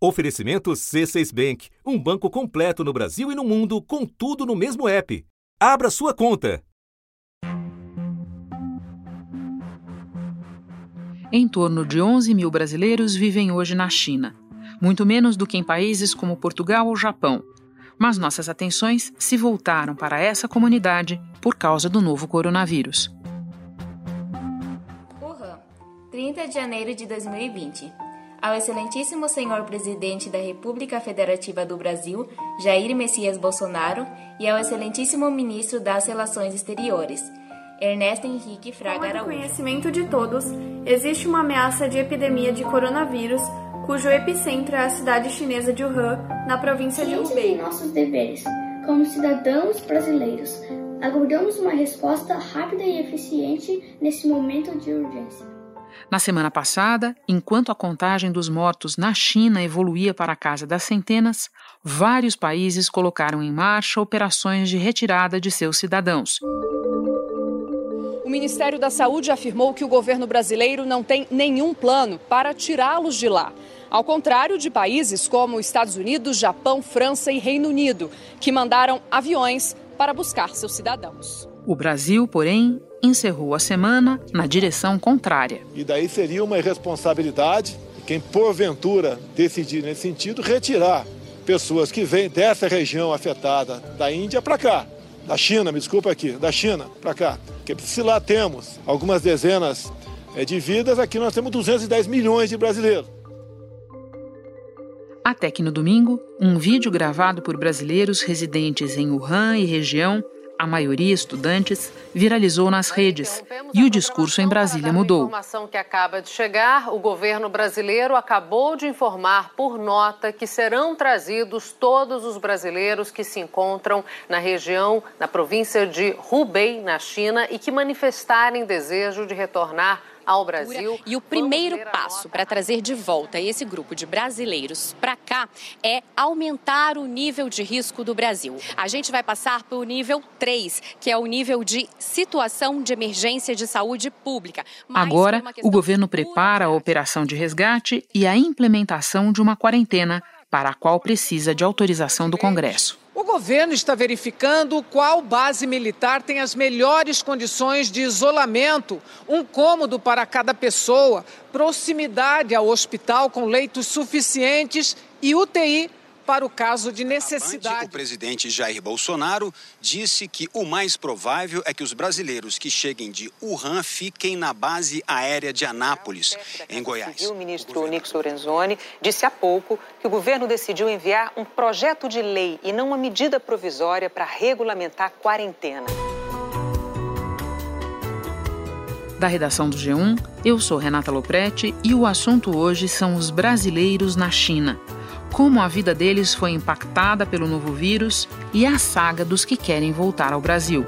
Oferecimento C6 Bank, um banco completo no Brasil e no mundo, com tudo no mesmo app. Abra sua conta. Em torno de 11 mil brasileiros vivem hoje na China, muito menos do que em países como Portugal ou Japão. Mas nossas atenções se voltaram para essa comunidade por causa do novo coronavírus. Wuhan, 30 de janeiro de 2020 ao excelentíssimo senhor presidente da República Federativa do Brasil, Jair Messias Bolsonaro, e ao excelentíssimo ministro das Relações Exteriores, Ernesto Henrique Fraga Araújo. Como conhecimento de todos, existe uma ameaça de epidemia de coronavírus, cujo epicentro é a cidade chinesa de Wuhan, na província Ciente de Hubei. de nossos deveres, como cidadãos brasileiros, aguardamos uma resposta rápida e eficiente nesse momento de urgência. Na semana passada, enquanto a contagem dos mortos na China evoluía para a casa das centenas, vários países colocaram em marcha operações de retirada de seus cidadãos. O Ministério da Saúde afirmou que o governo brasileiro não tem nenhum plano para tirá-los de lá. Ao contrário de países como Estados Unidos, Japão, França e Reino Unido, que mandaram aviões para buscar seus cidadãos. O Brasil, porém, encerrou a semana na direção contrária. E daí seria uma irresponsabilidade quem porventura decidir nesse sentido retirar pessoas que vêm dessa região afetada da Índia para cá, da China, me desculpa aqui, da China para cá. Porque se lá temos algumas dezenas eh, de vidas, aqui nós temos 210 milhões de brasileiros. Até que no domingo, um vídeo gravado por brasileiros residentes em Wuhan e região a maioria estudantes, viralizou nas redes e o discurso em Brasília mudou. Informação que acaba de chegar, o governo brasileiro acabou de informar por nota que serão trazidos todos os brasileiros que se encontram na região, na província de Hubei, na China, e que manifestarem desejo de retornar ao Brasil. E o primeiro passo para trazer de volta esse grupo de brasileiros para cá é aumentar o nível de risco do Brasil. A gente vai passar para o nível 3, que é o nível de situação de emergência de saúde pública. Mas Agora, o governo prepara a operação de resgate e a implementação de uma quarentena para a qual precisa de autorização do Congresso. O governo está verificando qual base militar tem as melhores condições de isolamento, um cômodo para cada pessoa, proximidade ao hospital com leitos suficientes e UTI para o caso de necessidade. o presidente Jair Bolsonaro disse que o mais provável é que os brasileiros que cheguem de Wuhan fiquem na base aérea de Anápolis, em Goiás. O ministro Nix Lorenzoni disse há pouco que o governo decidiu enviar um projeto de lei e não uma medida provisória para regulamentar a quarentena. Da redação do G1, eu sou Renata Loprete e o assunto hoje são os brasileiros na China como a vida deles foi impactada pelo novo vírus e a saga dos que querem voltar ao Brasil.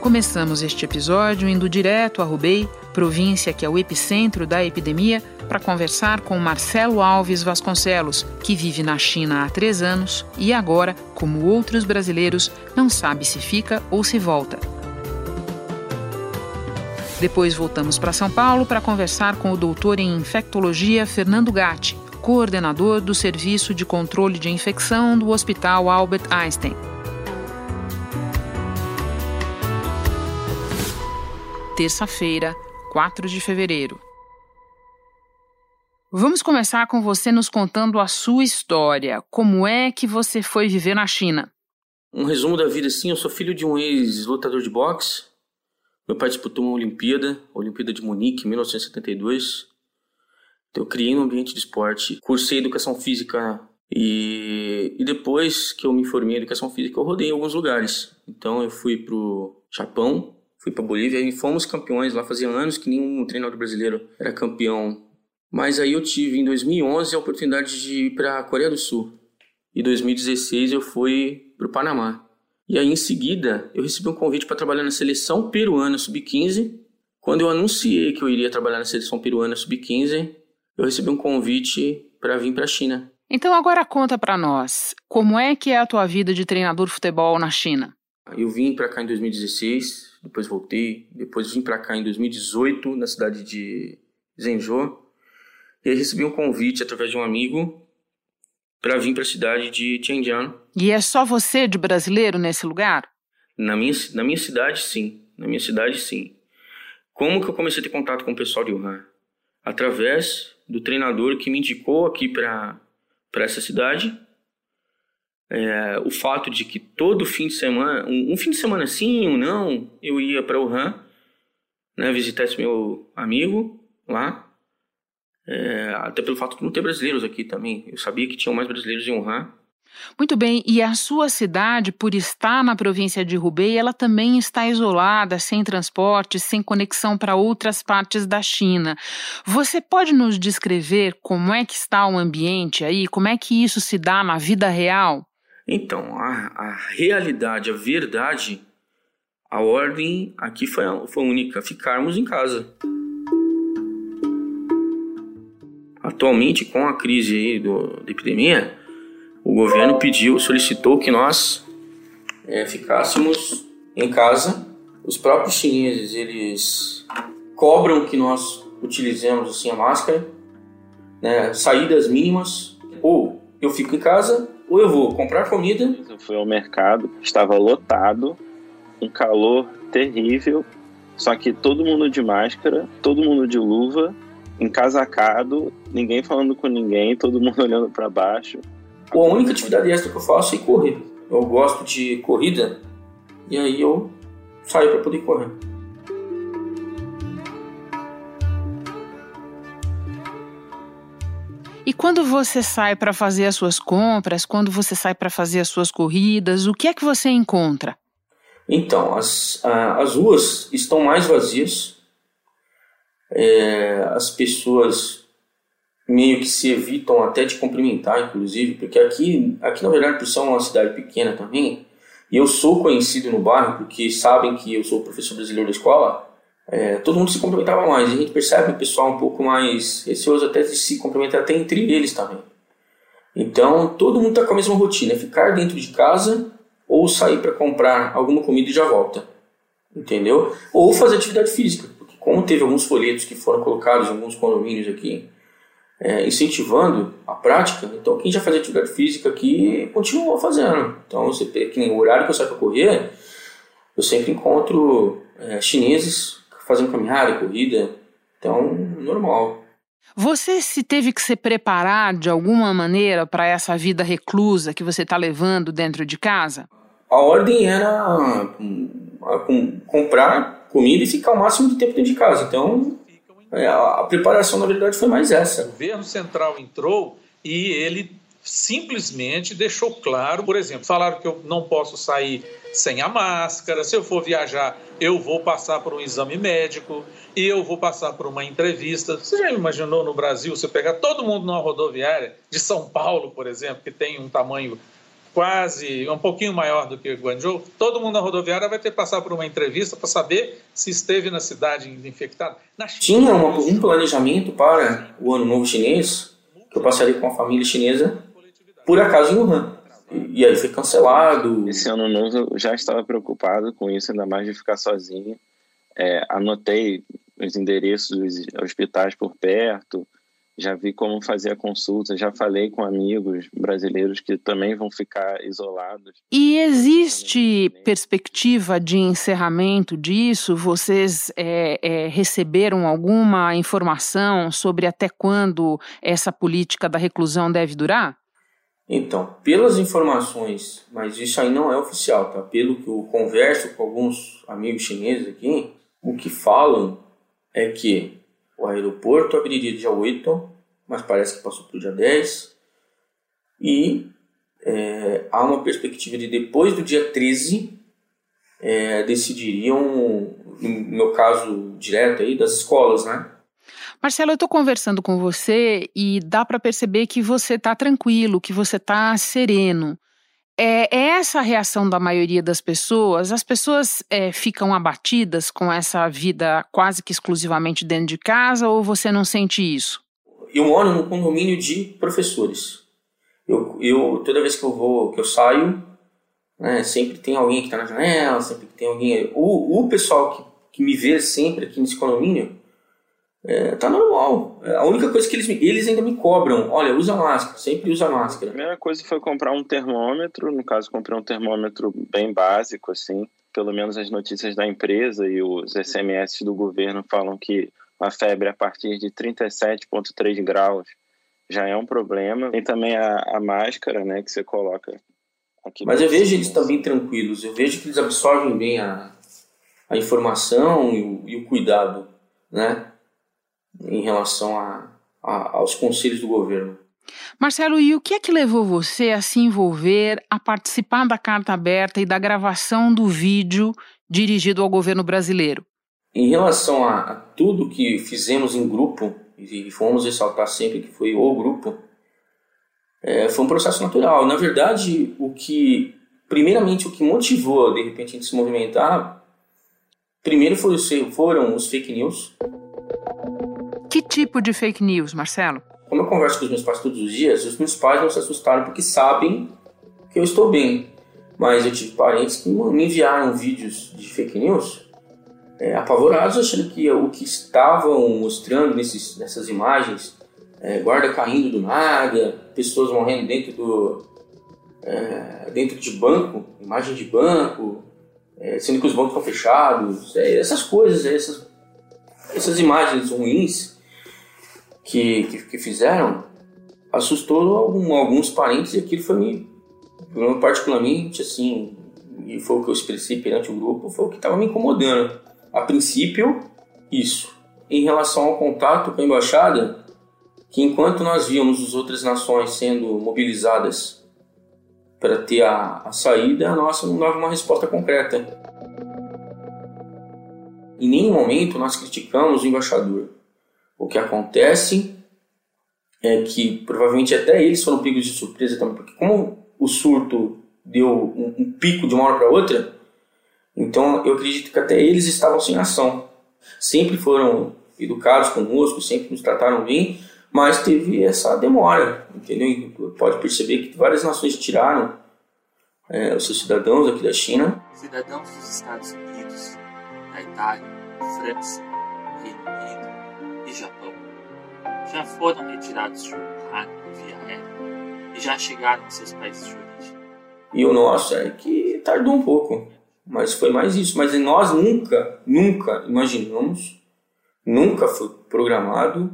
Começamos este episódio indo direto a Hubei, província que é o epicentro da epidemia, para conversar com Marcelo Alves Vasconcelos, que vive na China há três anos e agora, como outros brasileiros, não sabe se fica ou se volta. Depois voltamos para São Paulo para conversar com o doutor em infectologia Fernando Gatti, coordenador do Serviço de Controle de Infecção do Hospital Albert Einstein. Terça-feira, 4 de fevereiro. Vamos começar com você nos contando a sua história. Como é que você foi viver na China? Um resumo da vida, sim. Eu sou filho de um ex-lutador de boxe. Meu pai disputou uma Olimpíada, a Olimpíada de Munique, em 1972. Então, eu criei um ambiente de esporte, cursei educação física e, e depois que eu me formei em educação física, eu rodei em alguns lugares. Então, eu fui pro Japão, fui para Bolívia e fomos campeões lá. Fazia anos que nenhum treinador brasileiro era campeão. Mas aí eu tive em 2011 a oportunidade de ir para a Coreia do Sul. E em 2016 eu fui para o Panamá. E aí em seguida eu recebi um convite para trabalhar na seleção peruana sub-15. Quando eu anunciei que eu iria trabalhar na seleção peruana sub-15, eu recebi um convite para vir para a China. Então agora conta para nós, como é que é a tua vida de treinador de futebol na China? Eu vim para cá em 2016, depois voltei, depois vim para cá em 2018 na cidade de Zhengzhou. E aí recebi um convite através de um amigo para vir para a cidade de Tianjin. E é só você de brasileiro nesse lugar? Na minha, na minha cidade, sim. Na minha cidade, sim. Como que eu comecei a ter contato com o pessoal de Wuhan? Através do treinador que me indicou aqui para essa cidade. É, o fato de que todo fim de semana, um, um fim de semana sim ou não, eu ia para Wuhan, né, visitar esse meu amigo lá. É, até pelo fato de não ter brasileiros aqui também. Eu sabia que tinham mais brasileiros em Wuhan. Muito bem, e a sua cidade, por estar na província de Hubei, ela também está isolada, sem transporte, sem conexão para outras partes da China. Você pode nos descrever como é que está o ambiente aí, como é que isso se dá na vida real? Então, a, a realidade, a verdade, a ordem aqui foi, foi única: ficarmos em casa. Atualmente, com a crise aí do, da epidemia, o governo pediu, solicitou que nós é, ficássemos em casa. Os próprios chineses, eles cobram que nós utilizemos assim a máscara, né, saídas mínimas, ou eu fico em casa, ou eu vou comprar comida. Eu fui ao mercado, estava lotado, um calor terrível, só que todo mundo de máscara, todo mundo de luva, encasacado, ninguém falando com ninguém, todo mundo olhando para baixo. A única atividade extra que eu faço é corrida. Eu gosto de corrida e aí eu saio para poder correr. E quando você sai para fazer as suas compras, quando você sai para fazer as suas corridas, o que é que você encontra? Então, as, as ruas estão mais vazias, é, as pessoas meio que se evitam até de cumprimentar, inclusive, porque aqui, aqui na verdade, por ser uma cidade pequena também, e eu sou conhecido no bairro porque sabem que eu sou professor brasileiro da escola, é, todo mundo se cumprimentava mais. E a gente percebe o pessoal um pouco mais receoso até de se cumprimentar até entre eles também. Então, todo mundo está com a mesma rotina, é ficar dentro de casa ou sair para comprar alguma comida e já volta. Entendeu? Ou fazer atividade física, porque como teve alguns folhetos que foram colocados em alguns condomínios aqui, é, incentivando a prática, então quem já faz atividade física aqui continua fazendo. Então, você, que nem o horário que eu saio para correr, eu sempre encontro é, chineses fazendo caminhada, corrida, então, normal. Você se teve que se preparar de alguma maneira para essa vida reclusa que você está levando dentro de casa? A ordem era hum, comprar comida e ficar o máximo de tempo dentro de casa. Então, a preparação, na verdade, foi mais essa. O governo central entrou e ele simplesmente deixou claro, por exemplo, falaram que eu não posso sair sem a máscara, se eu for viajar, eu vou passar por um exame médico e eu vou passar por uma entrevista. Você já imaginou no Brasil você pegar todo mundo numa rodoviária de São Paulo, por exemplo, que tem um tamanho quase um pouquinho maior do que Guangzhou, todo mundo na rodoviária vai ter que passar por uma entrevista para saber se esteve na cidade infectada. Na Tinha uma, um planejamento para o Ano Novo Chinês, que eu passaria com a família chinesa, por acaso em Wuhan. E, e aí foi cancelado. Esse Ano Novo eu já estava preocupado com isso, ainda mais de ficar sozinho. É, anotei os endereços dos hospitais por perto, já vi como fazer a consulta, já falei com amigos brasileiros que também vão ficar isolados. E existe perspectiva de encerramento disso? Vocês é, é, receberam alguma informação sobre até quando essa política da reclusão deve durar? Então, pelas informações, mas isso aí não é oficial, tá? Pelo que eu converso com alguns amigos chineses aqui, o que falam é que o aeroporto abriria dia 8, mas parece que passou para o dia 10. E é, há uma perspectiva de depois do dia 13 é, decidiriam, no meu caso direto aí, das escolas, né? Marcelo, eu estou conversando com você e dá para perceber que você está tranquilo, que você está sereno. É, é, essa a reação da maioria das pessoas? As pessoas é, ficam abatidas com essa vida quase que exclusivamente dentro de casa ou você não sente isso? Eu moro num condomínio de professores. Eu, eu toda vez que eu vou, que eu saio, né, sempre tem alguém que está na janela, sempre tem alguém. O, o pessoal que, que me vê sempre aqui nesse condomínio é, tá normal. É, a única coisa que eles, eles ainda me cobram, olha, usa máscara, sempre usa máscara. A primeira coisa foi comprar um termômetro, no caso comprei um termômetro bem básico, assim, pelo menos as notícias da empresa e os SMS do governo falam que a febre a partir de 37,3 graus já é um problema. Tem também a, a máscara, né, que você coloca aqui. Mas eu vejo eles também tranquilos, eu vejo que eles absorvem bem a, a informação e o, e o cuidado, né, em relação a, a, aos conselhos do governo. Marcelo, e o que é que levou você a se envolver, a participar da carta aberta e da gravação do vídeo dirigido ao governo brasileiro? Em relação a, a tudo que fizemos em grupo, e fomos ressaltar sempre que foi o grupo, é, foi um processo natural. Na verdade, o que, primeiramente, o que motivou de repente a gente se movimentar, primeiro foi, foram os fake news. Que tipo de fake news, Marcelo? Como eu converso com os meus pais todos os dias, os meus pais não se assustaram porque sabem que eu estou bem. Mas eu tive parentes que me enviaram vídeos de fake news é, apavorados, achando que o que estavam mostrando nesses, nessas imagens, é, guarda caindo do nada, pessoas morrendo dentro do é, dentro de banco, imagem de banco, é, sendo que os bancos estão fechados, é, essas coisas, essas, essas imagens ruins que, que, que fizeram assustou algum, alguns parentes e aquilo foi me, particularmente assim, e foi o que eu expressei perante o grupo, foi o que estava me incomodando. A princípio, isso. Em relação ao contato com a embaixada, que enquanto nós víamos as outras nações sendo mobilizadas para ter a, a saída, a nossa não dava uma resposta concreta. Em nenhum momento nós criticamos o embaixador. O que acontece é que provavelmente até eles foram pegos de surpresa também, porque como o surto deu um, um pico de uma hora para outra, então eu acredito que até eles estavam sem ação. Sempre foram educados conosco, sempre nos trataram bem, mas teve essa demora, entendeu? Pode perceber que várias nações tiraram é, os seus cidadãos aqui da China. Cidadãos dos Estados Unidos, da Itália, França, Reino Unido, e Japão já foram retirados de Wuhan via aérea e já chegaram aos seus países de origem. E o nosso é que tardou um pouco, mas foi mais isso. Mas nós nunca, nunca imaginamos, nunca foi programado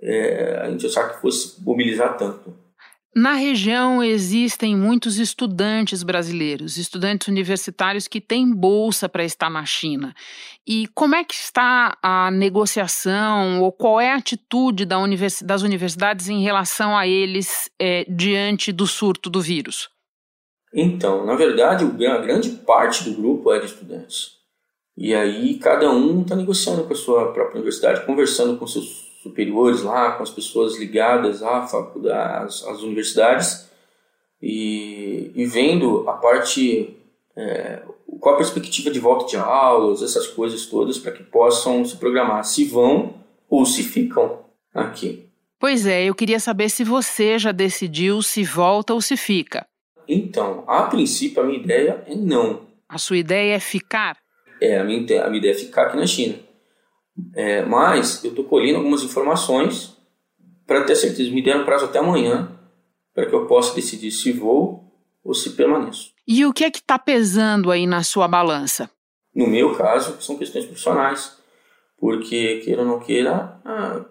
é, a gente achar que fosse mobilizar tanto. Na região existem muitos estudantes brasileiros, estudantes universitários que têm bolsa para estar na China. E como é que está a negociação ou qual é a atitude da das universidades em relação a eles é, diante do surto do vírus? Então, na verdade, a grande parte do grupo é de estudantes. E aí cada um está negociando com a sua própria universidade, conversando com seus superiores lá, com as pessoas ligadas à faculdade, às, às universidades e, e, vendo a parte, é, qual a perspectiva de volta de aulas, essas coisas todas, para que possam se programar se vão ou se ficam aqui. Pois é, eu queria saber se você já decidiu se volta ou se fica. Então, a princípio, a minha ideia é não. A sua ideia é ficar? É, a minha, a minha ideia é ficar aqui na China. É, mas eu estou colhendo algumas informações para ter certeza. Me deram prazo até amanhã para que eu possa decidir se vou ou se permaneço. E o que é que está pesando aí na sua balança? No meu caso, são questões profissionais. Porque, queira ou não queira, ah,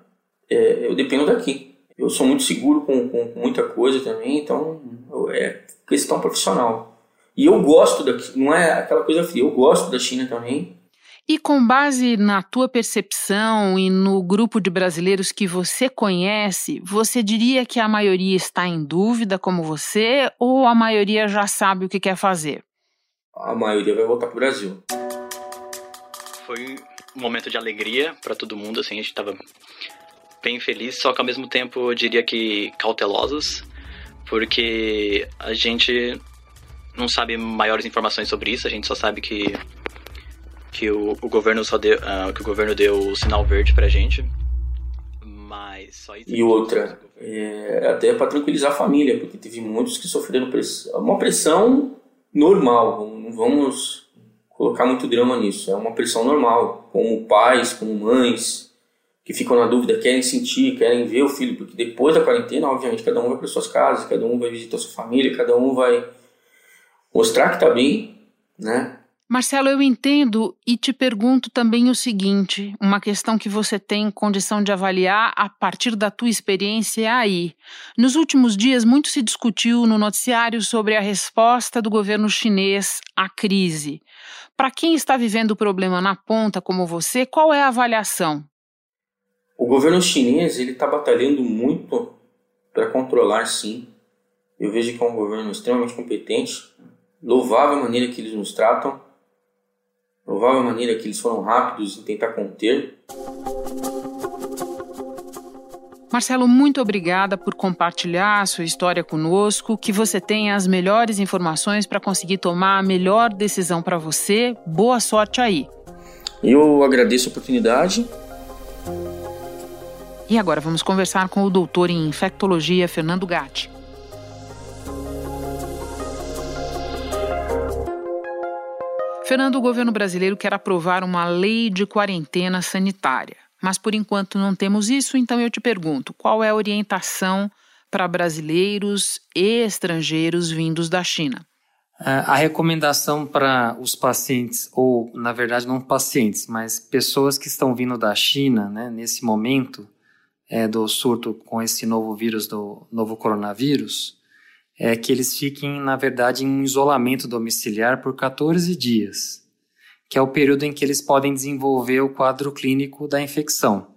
é, eu dependo daqui. Eu sou muito seguro com, com, com muita coisa também, então é questão profissional. E eu gosto daqui, não é aquela coisa fria, eu gosto da China também, e com base na tua percepção e no grupo de brasileiros que você conhece, você diria que a maioria está em dúvida como você ou a maioria já sabe o que quer fazer? A maioria vai voltar para o Brasil. Foi um momento de alegria para todo mundo, assim, a gente estava bem feliz, só que ao mesmo tempo eu diria que cautelosos, porque a gente não sabe maiores informações sobre isso, a gente só sabe que que o, o governo só deu, uh, que o governo deu o sinal verde pra gente. Mas só isso. E outra, é, até para tranquilizar a família, porque teve muitos que sofreram pressão, uma pressão normal, não vamos colocar muito drama nisso, é uma pressão normal, como pais, como mães, que ficam na dúvida, querem sentir, querem ver o filho, porque depois da quarentena, obviamente, cada um vai para suas casas, cada um vai visitar sua família, cada um vai mostrar que está bem, né? Marcelo, eu entendo e te pergunto também o seguinte: uma questão que você tem condição de avaliar a partir da tua experiência aí. Nos últimos dias, muito se discutiu no noticiário sobre a resposta do governo chinês à crise. Para quem está vivendo o problema na ponta, como você, qual é a avaliação? O governo chinês ele está batalhando muito para controlar, sim. Eu vejo que é um governo extremamente competente, louvável a maneira que eles nos tratam provável maneira que eles foram rápidos em tentar conter. Marcelo, muito obrigada por compartilhar a sua história conosco. Que você tenha as melhores informações para conseguir tomar a melhor decisão para você. Boa sorte aí. Eu agradeço a oportunidade. E agora vamos conversar com o doutor em infectologia Fernando Gatti. Fernando, o governo brasileiro quer aprovar uma lei de quarentena sanitária. Mas por enquanto não temos isso, então eu te pergunto: qual é a orientação para brasileiros e estrangeiros vindos da China? É, a recomendação para os pacientes, ou na verdade não pacientes, mas pessoas que estão vindo da China, né, nesse momento é, do surto com esse novo vírus, do novo coronavírus, é que eles fiquem, na verdade, em um isolamento domiciliar por 14 dias, que é o período em que eles podem desenvolver o quadro clínico da infecção.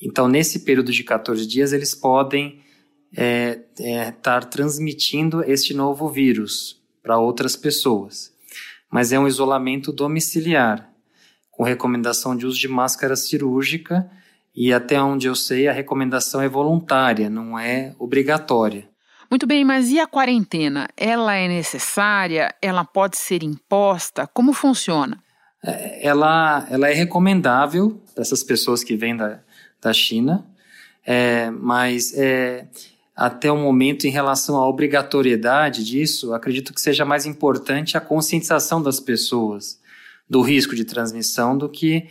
Então, nesse período de 14 dias, eles podem estar é, é, transmitindo este novo vírus para outras pessoas. Mas é um isolamento domiciliar, com recomendação de uso de máscara cirúrgica, e até onde eu sei, a recomendação é voluntária, não é obrigatória. Muito bem, mas e a quarentena? Ela é necessária? Ela pode ser imposta? Como funciona? É, ela, ela é recomendável para essas pessoas que vêm da, da China, é, mas é, até o momento, em relação à obrigatoriedade disso, acredito que seja mais importante a conscientização das pessoas do risco de transmissão do que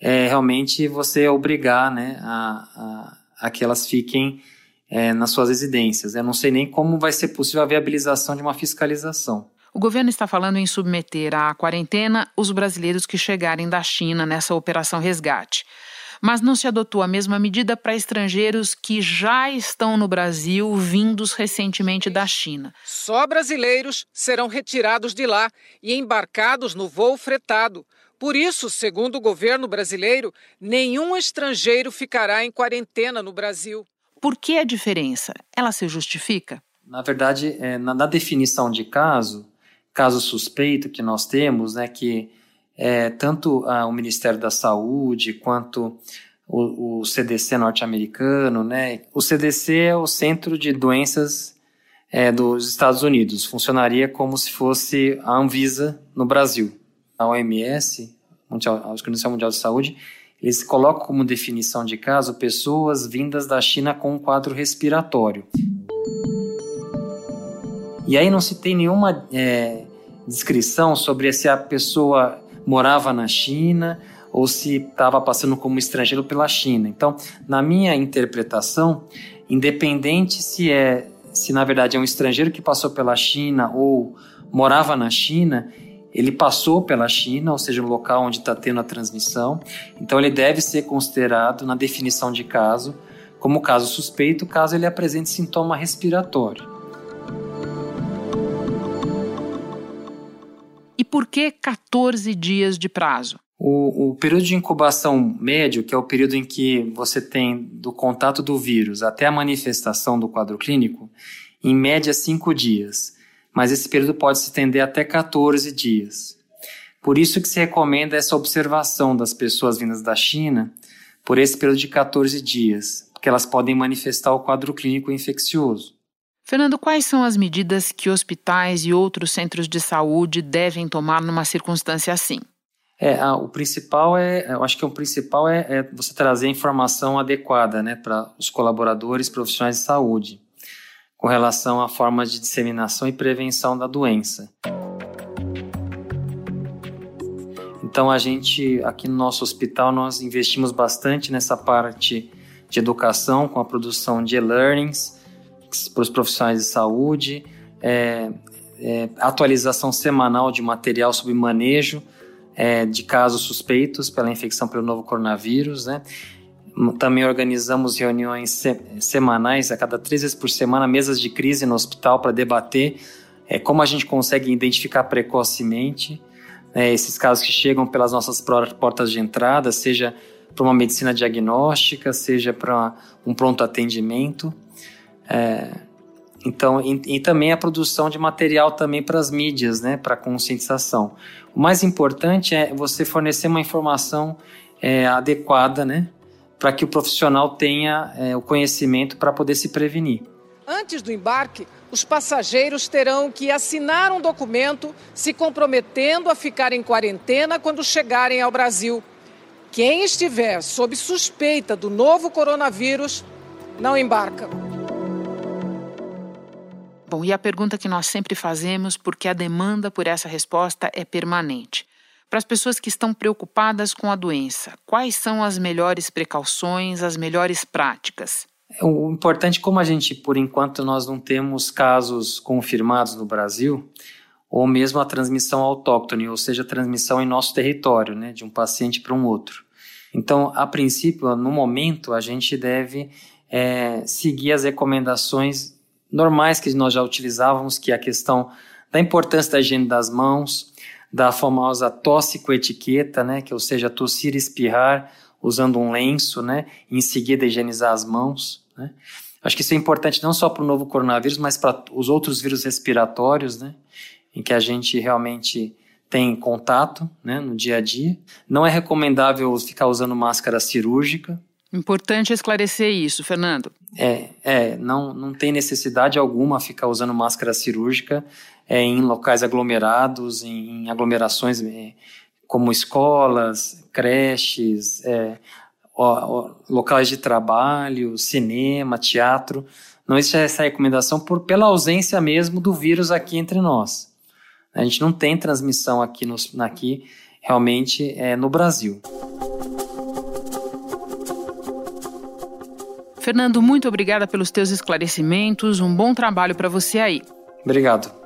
é, realmente você obrigar né, a, a, a que elas fiquem é, nas suas residências. Eu não sei nem como vai ser possível a viabilização de uma fiscalização. O governo está falando em submeter à quarentena os brasileiros que chegarem da China nessa operação resgate. Mas não se adotou a mesma medida para estrangeiros que já estão no Brasil, vindos recentemente da China. Só brasileiros serão retirados de lá e embarcados no voo fretado. Por isso, segundo o governo brasileiro, nenhum estrangeiro ficará em quarentena no Brasil. Por que a diferença? Ela se justifica? Na verdade, é, na, na, definição de caso, caso suspeito que nós temos, né, que é, tanto o Ministério da Saúde quanto o, o CDC norte-americano, né, o CDC é o Centro de Doenças é, dos Estados Unidos, funcionaria como se fosse a Anvisa no Brasil. A OMS, a Organização Mundial de Saúde, eles colocam como definição de caso pessoas vindas da China com um quadro respiratório. E aí não se tem nenhuma é, descrição sobre se a pessoa morava na China ou se estava passando como estrangeiro pela China. Então, na minha interpretação, independente se é se na verdade é um estrangeiro que passou pela China ou morava na China, ele passou pela China, ou seja, o local onde está tendo a transmissão, então ele deve ser considerado na definição de caso como caso suspeito, caso ele apresente sintoma respiratório. E por que 14 dias de prazo? O, o, período de incubação médio, que é o período em que você tem do contato do vírus até a manifestação do quadro clínico, em média cinco dias mas esse período pode se estender até 14 dias. Por isso que se recomenda essa observação das pessoas vindas da China por esse período de 14 dias, porque elas podem manifestar o quadro clínico infeccioso. Fernando, quais são as medidas que hospitais e outros centros de saúde devem tomar numa circunstância assim? É, o principal é, eu acho que o principal é, é você trazer informação adequada, né, para os colaboradores profissionais de saúde com relação à forma de disseminação e prevenção da doença. Então a gente aqui no nosso hospital nós investimos bastante nessa parte de educação com a produção de e-learnings para os profissionais de saúde, é, é, atualização semanal de material sobre manejo é, de casos suspeitos pela infecção pelo novo coronavírus, né? Também organizamos reuniões se semanais, a cada três vezes por semana, mesas de crise no hospital para debater é, como a gente consegue identificar precocemente é, esses casos que chegam pelas nossas portas de entrada, seja para uma medicina diagnóstica, seja para um pronto atendimento. É, então, e, e, também a produção de material também para as mídias, né, para conscientização. O mais importante é você fornecer uma informação é, adequada, né, para que o profissional tenha é, o conhecimento para poder se prevenir. Antes do embarque, os passageiros terão que assinar um documento se comprometendo a ficar em quarentena quando chegarem ao Brasil. Quem estiver sob suspeita do novo coronavírus não embarca. Bom, e a pergunta que nós sempre fazemos, porque a demanda por essa resposta é permanente. Para as pessoas que estão preocupadas com a doença, quais são as melhores precauções, as melhores práticas? O importante, como a gente, por enquanto, nós não temos casos confirmados no Brasil, ou mesmo a transmissão autóctone, ou seja, a transmissão em nosso território, né, de um paciente para um outro. Então, a princípio, no momento, a gente deve é, seguir as recomendações normais que nós já utilizávamos, que é a questão da importância da higiene das mãos, da famosa tosse com etiqueta, né, que ou seja, tossir e espirrar usando um lenço, né, e em seguida higienizar as mãos, né. Acho que isso é importante não só para o novo coronavírus, mas para os outros vírus respiratórios, né, em que a gente realmente tem contato, né, no dia a dia. Não é recomendável ficar usando máscara cirúrgica. Importante esclarecer isso, Fernando. É, é não, não tem necessidade alguma ficar usando máscara cirúrgica é, em locais aglomerados, em, em aglomerações é, como escolas, creches, é, ó, ó, locais de trabalho, cinema, teatro. Não existe essa recomendação por, pela ausência mesmo do vírus aqui entre nós. A gente não tem transmissão aqui, no, aqui realmente é, no Brasil. Fernando, muito obrigada pelos teus esclarecimentos. Um bom trabalho para você aí. Obrigado.